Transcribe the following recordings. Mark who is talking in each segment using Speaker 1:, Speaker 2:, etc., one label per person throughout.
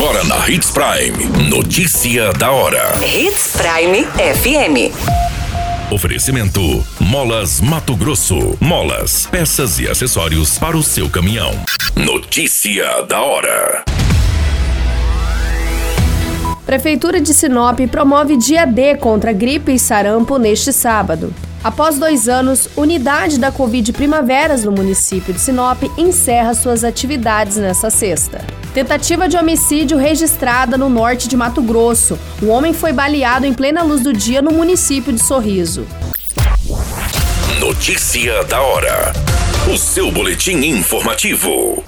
Speaker 1: Agora na Hits Prime. Notícia da hora.
Speaker 2: Hits Prime FM.
Speaker 1: Oferecimento: Molas Mato Grosso. Molas, peças e acessórios para o seu caminhão. Notícia da hora.
Speaker 3: Prefeitura de Sinop promove dia D contra gripe e sarampo neste sábado. Após dois anos, unidade da Covid Primaveras no município de Sinop encerra suas atividades nesta sexta. Tentativa de homicídio registrada no norte de Mato Grosso. Um homem foi baleado em plena luz do dia no município de Sorriso.
Speaker 1: Notícia da hora. O seu boletim informativo.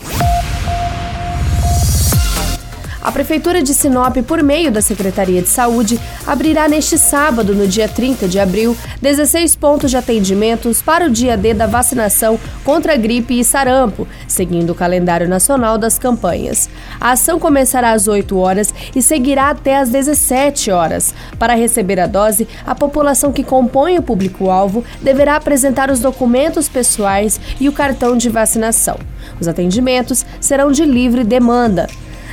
Speaker 3: A Prefeitura de Sinop, por meio da Secretaria de Saúde, abrirá neste sábado, no dia 30 de abril, 16 pontos de atendimentos para o dia D da vacinação contra gripe e sarampo, seguindo o calendário nacional das campanhas. A ação começará às 8 horas e seguirá até às 17 horas. Para receber a dose, a população que compõe o público-alvo deverá apresentar os documentos pessoais e o cartão de vacinação. Os atendimentos serão de livre demanda.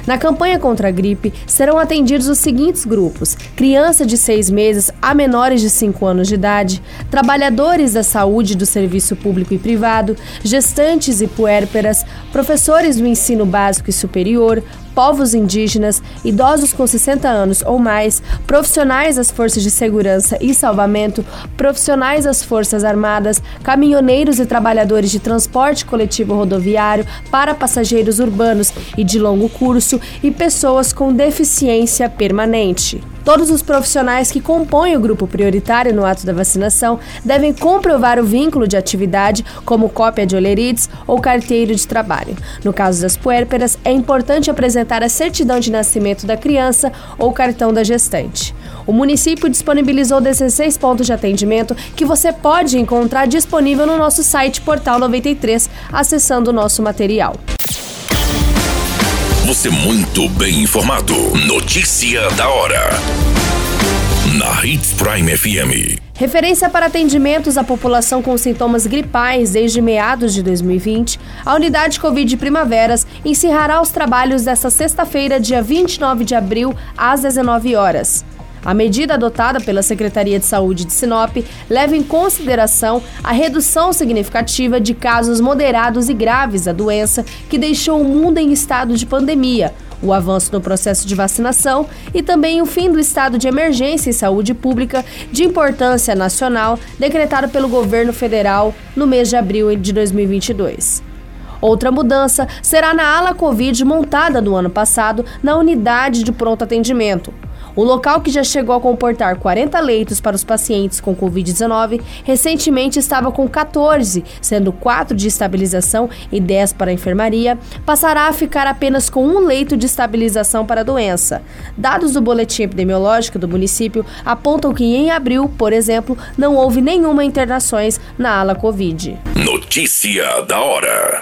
Speaker 3: Na campanha contra a gripe, serão atendidos os seguintes grupos: criança de seis meses a menores de 5 anos de idade, trabalhadores da saúde do serviço público e privado, gestantes e puérperas, professores do ensino básico e superior, povos indígenas, idosos com 60 anos ou mais, profissionais das forças de segurança e salvamento, profissionais das Forças Armadas, caminhoneiros e trabalhadores de transporte coletivo rodoviário para passageiros urbanos e de longo curso e pessoas com deficiência permanente. Todos os profissionais que compõem o grupo prioritário no ato da vacinação devem comprovar o vínculo de atividade, como cópia de olerites ou carteiro de trabalho. No caso das puérperas, é importante apresentar a certidão de nascimento da criança ou cartão da gestante. O município disponibilizou 16 pontos de atendimento que você pode encontrar disponível no nosso site Portal 93, acessando o nosso material.
Speaker 1: Você muito bem informado. Notícia da hora. Na Hits Prime FM.
Speaker 3: Referência para atendimentos à população com sintomas gripais desde meados de 2020, a unidade Covid Primaveras encerrará os trabalhos desta sexta-feira, dia 29 de abril, às 19 horas. A medida adotada pela Secretaria de Saúde de Sinop leva em consideração a redução significativa de casos moderados e graves da doença que deixou o mundo em estado de pandemia, o avanço no processo de vacinação e também o fim do estado de emergência em saúde pública de importância nacional decretado pelo governo federal no mês de abril de 2022. Outra mudança será na ala Covid montada no ano passado na unidade de pronto atendimento. O local, que já chegou a comportar 40 leitos para os pacientes com Covid-19, recentemente estava com 14, sendo 4 de estabilização e 10 para a enfermaria, passará a ficar apenas com um leito de estabilização para a doença. Dados do boletim epidemiológico do município apontam que em abril, por exemplo, não houve nenhuma internações na ala Covid.
Speaker 1: Notícia da hora.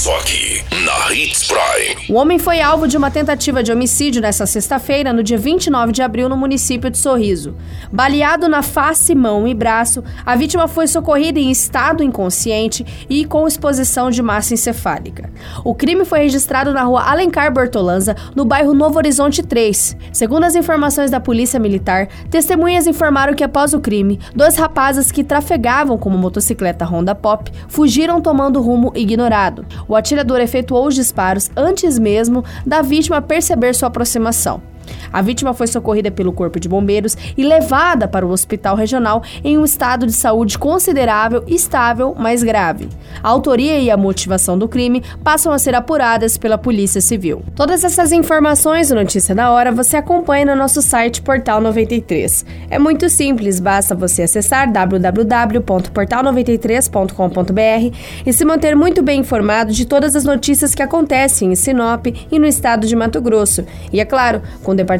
Speaker 1: Só aqui, na Hits Prime.
Speaker 3: O homem foi alvo de uma tentativa de homicídio nesta sexta-feira, no dia 29 de abril, no município de Sorriso. Baleado na face, mão e braço, a vítima foi socorrida em estado inconsciente e com exposição de massa encefálica. O crime foi registrado na rua Alencar Bortolanza, no bairro Novo Horizonte 3. Segundo as informações da Polícia Militar, testemunhas informaram que após o crime, dois rapazes que trafegavam com uma motocicleta Honda Pop fugiram tomando rumo ignorado. O atirador efetuou os disparos antes mesmo da vítima perceber sua aproximação. A vítima foi socorrida pelo Corpo de Bombeiros e levada para o hospital regional em um estado de saúde considerável, estável, mas grave. A autoria e a motivação do crime passam a ser apuradas pela Polícia Civil. Todas essas informações no Notícia da Hora você acompanha no nosso site Portal 93. É muito simples, basta você acessar www.portal93.com.br e se manter muito bem informado de todas as notícias que acontecem em Sinop e no estado de Mato Grosso. E é claro, com o Departamento